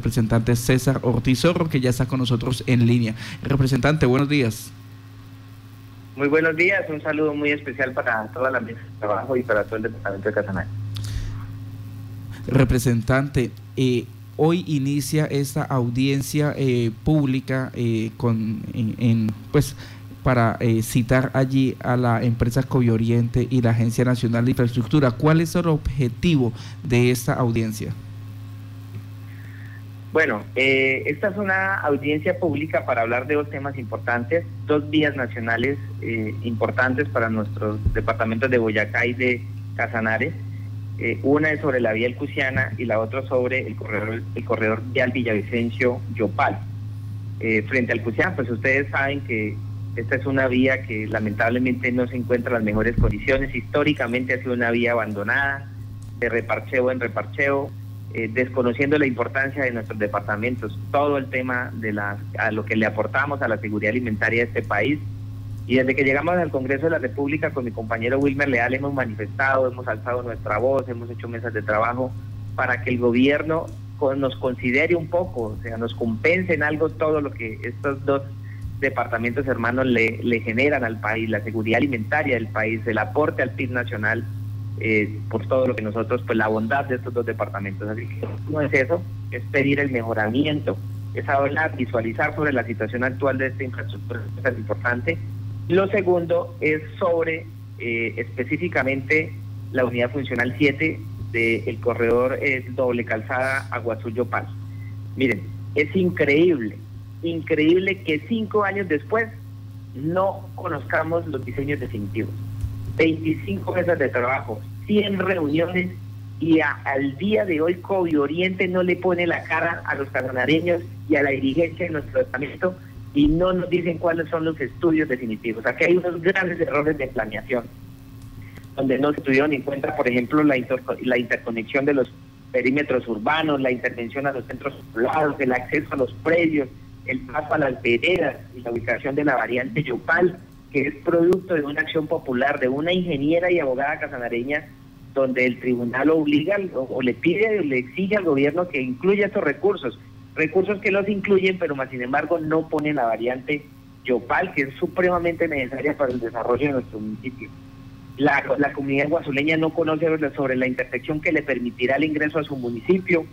representante César Ortiz Zorro, que ya está con nosotros en línea. Representante, buenos días. Muy buenos días, un saludo muy especial para toda la mesa de trabajo y para todo el departamento de Casanare. Representante, eh, hoy inicia esta audiencia eh, pública eh, con, en, pues, para citar allí a la empresa Covioriente y la Agencia Nacional de Infraestructura. ¿Cuál es el objetivo de esta audiencia? Bueno, eh, esta es una audiencia pública para hablar de dos temas importantes, dos vías nacionales eh, importantes para nuestros departamentos de Boyacá y de Casanares. Eh, una es sobre la vía El Cusiana y la otra sobre el corredor, el corredor vial Villavicencio-Yopal. frente al Cusiana, pues ustedes saben que esta es una vía que lamentablemente no se encuentra en las mejores condiciones. Históricamente ha sido una vía abandonada, de reparcheo en reparcheo, eh, desconociendo la importancia de nuestros departamentos, todo el tema de la, a lo que le aportamos a la seguridad alimentaria de este país. Y desde que llegamos al Congreso de la República con mi compañero Wilmer Leal hemos manifestado, hemos alzado nuestra voz, hemos hecho mesas de trabajo para que el gobierno nos considere un poco, o sea, nos compense en algo todo lo que estos dos departamentos hermanos le, le generan al país, la seguridad alimentaria del país, el aporte al PIB nacional eh, por todo lo que nosotros, pues la bondad de estos dos departamentos. Así que no es eso, es pedir el mejoramiento, es hablar, visualizar sobre la situación actual de esta infraestructura, es importante. Lo segundo es sobre eh, específicamente la unidad funcional 7 del corredor eh, doble calzada Aguazul-Yopal. Miren, es increíble, increíble que cinco años después no conozcamos los diseños definitivos. 25 mesas de trabajo, 100 reuniones y al día de hoy COVID Oriente no le pone la cara a los casanareños y a la dirigencia de nuestro departamento y no nos dicen cuáles son los estudios definitivos. Aquí hay unos grandes errores de planeación, donde no se tuvieron en cuenta, por ejemplo, la, la interconexión de los perímetros urbanos, la intervención a los centros poblados, el acceso a los predios, el paso a las veredas y la ubicación de la variante Yopal que es producto de una acción popular de una ingeniera y abogada casanareña, donde el tribunal obliga o, le pide o le exige al gobierno que incluya estos recursos, recursos que los incluyen, pero más sin embargo no ponen la variante Yopal, que es supremamente necesaria para el desarrollo de nuestro municipio. La, la comunidad guazuleña no conoce sobre la intersección que le permitirá el ingreso a su municipio.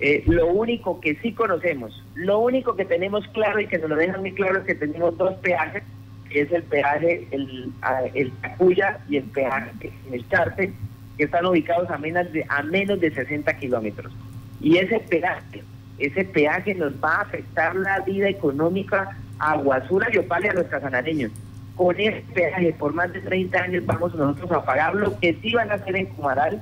Eh, lo único que sí conocemos, lo único que tenemos claro y que nos lo dejan muy claro es que tenemos dos peajes es el peaje, el, el Tacuya y el peaje en el Charte, que están ubicados a menos de, a menos de 60 kilómetros. Y ese peaje, ese peaje nos va a afectar la vida económica a Guasura, Yopal y a los casanareños. Con ese peaje por más de 30 años vamos nosotros a pagar lo que sí van a hacer en Cumaral,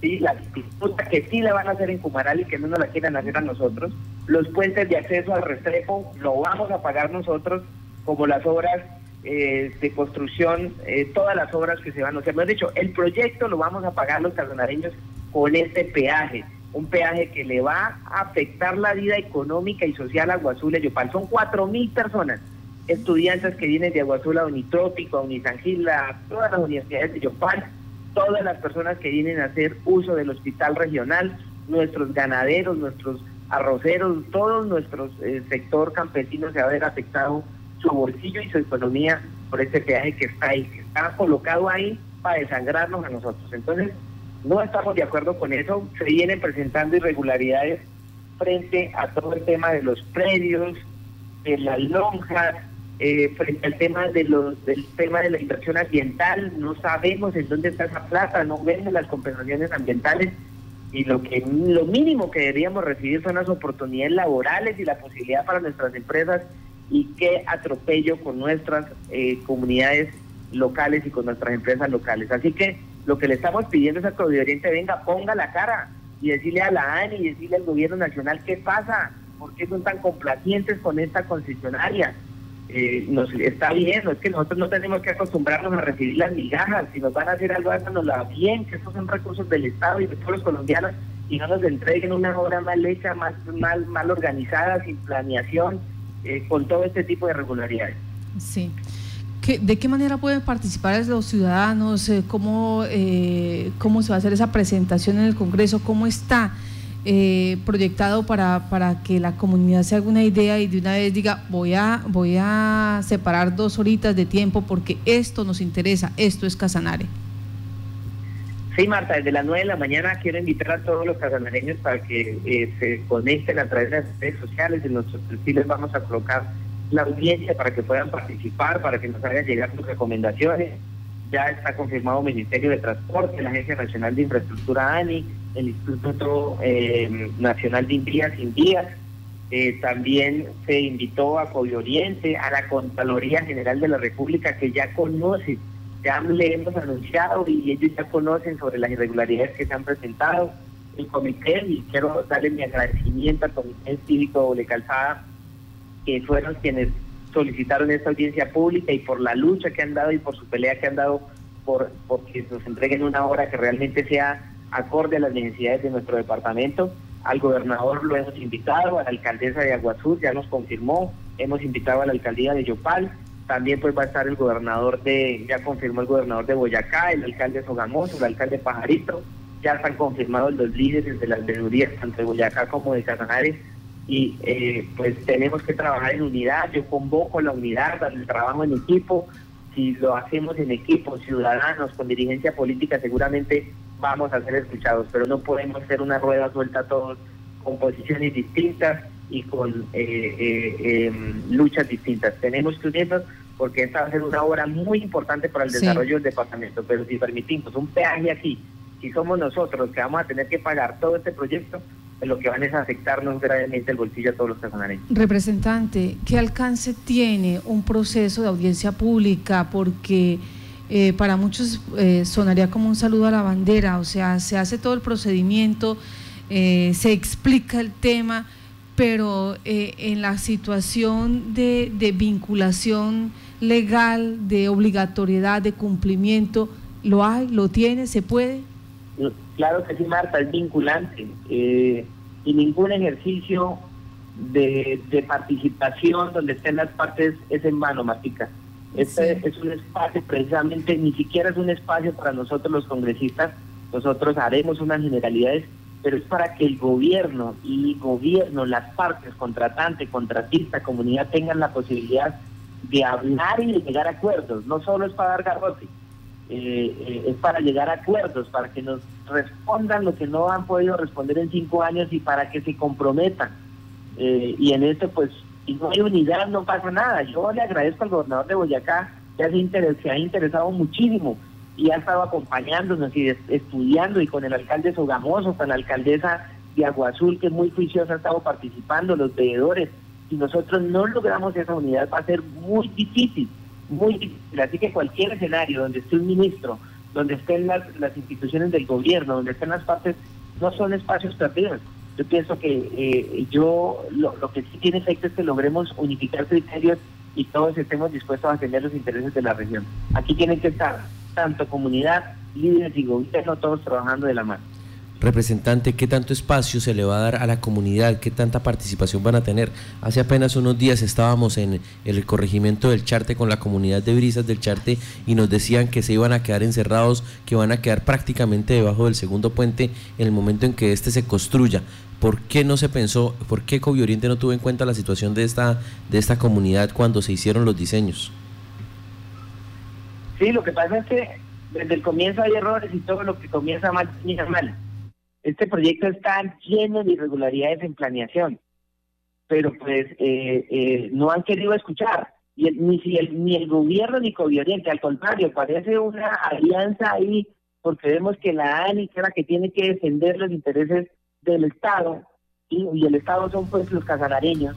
¿sí? la disputa que sí la van a hacer en Cumaral y que no nos la quieran hacer a nosotros. Los puentes de acceso al Restrepo lo vamos a pagar nosotros como las obras eh, de construcción, eh, todas las obras que se van a hacer. Hemos dicho, el proyecto lo vamos a pagar los carbonareños con este peaje, un peaje que le va a afectar la vida económica y social a Aguazul y Yopal. Son cuatro mil personas, estudiantes que vienen de Aguazul a Unitrópico, a Unisangil, a todas las universidades de Yopal, todas las personas que vienen a hacer uso del hospital regional, nuestros ganaderos, nuestros arroceros, todo nuestro eh, sector campesino se va a ver afectado su bolsillo y su economía por ese peaje que está ahí, que está colocado ahí para desangrarnos a nosotros. Entonces, no estamos de acuerdo con eso, se vienen presentando irregularidades frente a todo el tema de los predios, de las lonjas, eh, frente al tema de los del tema de la inversión ambiental, no sabemos en dónde está esa plata, no vemos las compensaciones ambientales y lo que lo mínimo que deberíamos recibir son las oportunidades laborales y la posibilidad para nuestras empresas y qué atropello con nuestras eh, comunidades locales y con nuestras empresas locales. Así que lo que le estamos pidiendo es a Código Oriente, venga, ponga la cara y decirle a la ANI y decirle al gobierno nacional qué pasa, por qué son tan complacientes con esta concesionaria. Eh, nos está bien, no es que nosotros no tenemos que acostumbrarnos a recibir las migajas, si nos van a hacer algo, háganosla bien, que estos son recursos del Estado y de todos los colombianos y no nos entreguen una obra mal hecha, más mal, mal organizada, sin planeación eh, con todo este tipo de regularidades. Sí. ¿De qué manera pueden participar los ciudadanos? Eh, ¿Cómo, eh, ¿Cómo se va a hacer esa presentación en el Congreso? ¿Cómo está eh, proyectado para, para que la comunidad se haga una idea y de una vez diga, voy a, voy a separar dos horitas de tiempo porque esto nos interesa, esto es Casanare? Sí, Marta, desde las 9 de la mañana quiero invitar a todos los casanareños para que eh, se conecten a través de las redes sociales. En nuestros perfiles vamos a colocar la audiencia para que puedan participar, para que nos hagan llegar sus recomendaciones. Ya está confirmado el Ministerio de Transporte, la Agencia Nacional de Infraestructura ANI, el Instituto eh, Nacional de Invías, Invías. Eh, también se invitó a Coyo Oriente, a la Contraloría General de la República, que ya conoce ya le hemos anunciado y ellos ya conocen sobre las irregularidades que se han presentado. El comité, y quiero darle mi agradecimiento al Comité Cívico de Calzada, que fueron quienes solicitaron esta audiencia pública y por la lucha que han dado y por su pelea que han dado por porque nos entreguen una hora que realmente sea acorde a las necesidades de nuestro departamento. Al gobernador lo hemos invitado, a la alcaldesa de Aguazú ya nos confirmó, hemos invitado a la alcaldía de Yopal, también pues va a estar el gobernador de, ya confirmó el gobernador de Boyacá, el alcalde Sogamoso, el alcalde Pajarito, ya están confirmados los líderes de las veedurías tanto de Boyacá como de Casanares y eh, pues tenemos que trabajar en unidad, yo convoco la unidad, el trabajo en equipo, si lo hacemos en equipo, ciudadanos, con dirigencia política, seguramente vamos a ser escuchados, pero no podemos ser una rueda suelta todos con posiciones distintas y con eh, eh, em, luchas distintas. Tenemos que unirnos porque esta va a ser una obra muy importante para el desarrollo del departamento, pero si permitimos un peaje aquí, si somos nosotros los que vamos a tener que pagar todo este proyecto, pues lo que van es a afectarnos gravemente el bolsillo a todos los casanareños. Representante, ¿qué alcance tiene un proceso de audiencia pública? Porque eh, para muchos sonaría como un saludo a la bandera, o sea, se hace todo el procedimiento, se explica el tema, pero eh, en la situación de, vinculación legal, de obligatoriedad, de cumplimiento, ¿lo hay? ¿Lo tiene? ¿Se puede? Claro que sí, Marta, es vinculante. Eh, y ningún ejercicio de, participación donde estén las partes es en vano, Martica. Este es un espacio, precisamente, ni siquiera es un espacio para nosotros los congresistas. Nosotros haremos unas generalidades pero es para que el gobierno y gobierno, las partes, contratante, contratista, comunidad, tengan la posibilidad de hablar y de llegar a acuerdos. No solo es para dar garrote, eh, eh, es para llegar a acuerdos, para que nos respondan lo que no han podido responder en cinco años y para que se comprometan. Eh, y en esto, pues, si no hay unidad, no pasa nada. Yo le agradezco al gobernador de Boyacá, que se ha interesado muchísimo y ha estado acompañándonos y estudiando y con el alcalde Sogamoso, con la alcaldesa de Aguazul, que es muy juiciosa, ha estado participando, los veedores. Si nosotros no logramos esa unidad va a ser muy difícil, muy difícil. Así que cualquier escenario donde esté un ministro, donde estén las, las instituciones del gobierno, donde estén las partes, no son espacios perdidos. Yo pienso que eh, yo lo, lo que sí tiene efecto es que logremos unificar criterios y todos estemos dispuestos a defender los intereses de la región. Aquí tienen que estar tanto comunidad, líderes y gobierno, todos trabajando de la mano. Representante, ¿qué tanto espacio se le va a dar a la comunidad? ¿Qué tanta participación van a tener? Hace apenas unos días estábamos en el corregimiento del Charte con la comunidad de Brisas del Charte y nos decían que se iban a quedar encerrados, que van a quedar prácticamente debajo del segundo puente en el momento en que éste se construya. ¿Por qué no se pensó, por qué Covi Oriente no tuvo en cuenta la situación de esta, de esta comunidad cuando se hicieron los diseños? Sí, lo que pasa es que desde el comienzo hay errores y todo lo que comienza mal termina mal. Este proyecto está lleno de irregularidades en planeación, pero pues eh, eh, no han querido escuchar. Y ni, si el, ni el gobierno ni Covioriente, al contrario, parece una alianza ahí, porque vemos que la ANI, es la que tiene que defender los intereses del Estado, y el Estado son pues los casanareños,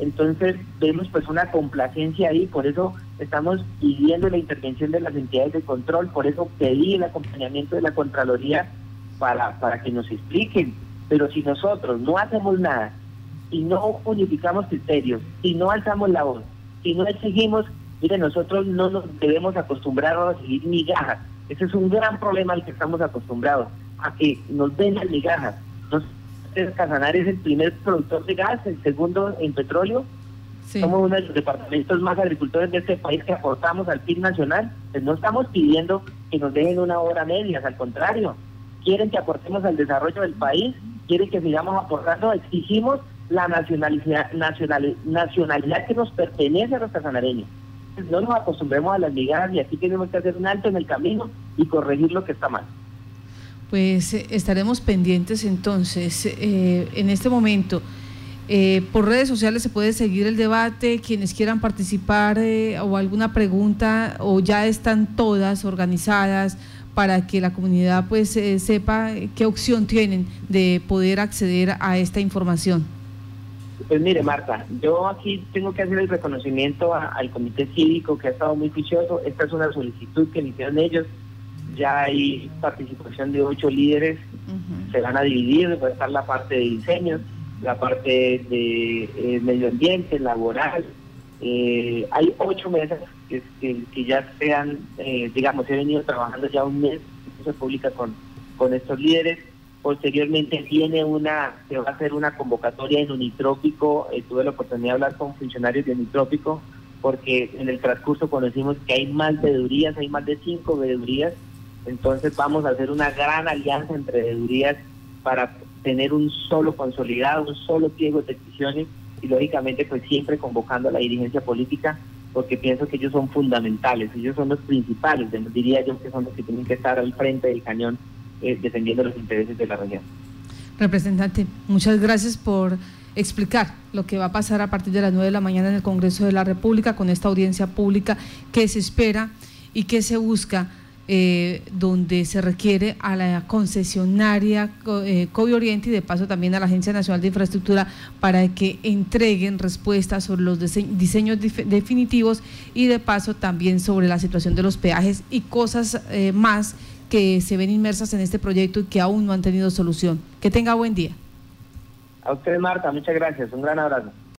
entonces vemos pues una complacencia ahí, por eso estamos pidiendo la intervención de las entidades de control, por eso pedí el acompañamiento de la Contraloría para, para que nos expliquen. Pero si nosotros no hacemos nada, si no unificamos criterios, si no alzamos la voz, si no exigimos, mire, nosotros no nos debemos acostumbrar a recibir migajas. Ese es un gran problema al que estamos acostumbrados, a que nos den las migajas. Casanar es el primer productor de gas, el segundo en petróleo. Somos uno de los departamentos más agricultores de este país que aportamos al PIB nacional. Pues no estamos pidiendo que nos dejen una hora media, al contrario. Quieren que aportemos al desarrollo del país quiere que sigamos aportando, exigimos la nacionalidad, nacional, nacionalidad que nos pertenece a los casanareños. No nos acostumbremos a las migajas y aquí tenemos que hacer un alto en el camino y corregir lo que está mal. Pues eh, estaremos pendientes entonces. Eh, en este momento, eh, por redes sociales se puede seguir el debate, quienes quieran participar o alguna pregunta, o ya están todas organizadas para que la comunidad pues sepa qué opción tienen de poder acceder a esta información. Pues mire, Marta, yo aquí tengo que hacer el reconocimiento al comité cívico que ha estado muy juicioso. Esta es una solicitud que iniciaron ellos. Ya hay participación de ocho líderes. Se van a dividir, va a estar la parte de diseño, la parte de eh, medio ambiente, laboral. Eh, hay ocho mesas que, que, ya se han, eh, digamos, he venido trabajando ya un mes, se publica con, con estos líderes Posteriormente viene una, se va a hacer una convocatoria en Unitrópico, eh, tuve la oportunidad de hablar con funcionarios de Unitrópico, porque en el transcurso conocimos que hay más veedurías, hay más de cinco veedurías, entonces vamos a hacer una gran alianza entre veedurías para tener un solo consolidado, un solo pliego de decisiones y lógicamente pues siempre convocando a la dirigencia política porque pienso que ellos son fundamentales, ellos son los principales, diría yo que son los que tienen que estar al frente del cañón eh, defendiendo los intereses de la región. Representante, muchas gracias por explicar lo que va a pasar a partir de las 9 de la mañana en el Congreso de la República con esta audiencia pública que se espera y que se busca. Eh, donde se requiere a la concesionaria eh, Oriente y de paso también a la Agencia Nacional de Infraestructura para que entreguen respuestas sobre los diseños definitivos y de paso también sobre la situación de los peajes y cosas eh, más que se ven inmersas en este proyecto y que aún no han tenido solución. Que tenga buen día. A usted, Marta, muchas gracias. Un gran abrazo.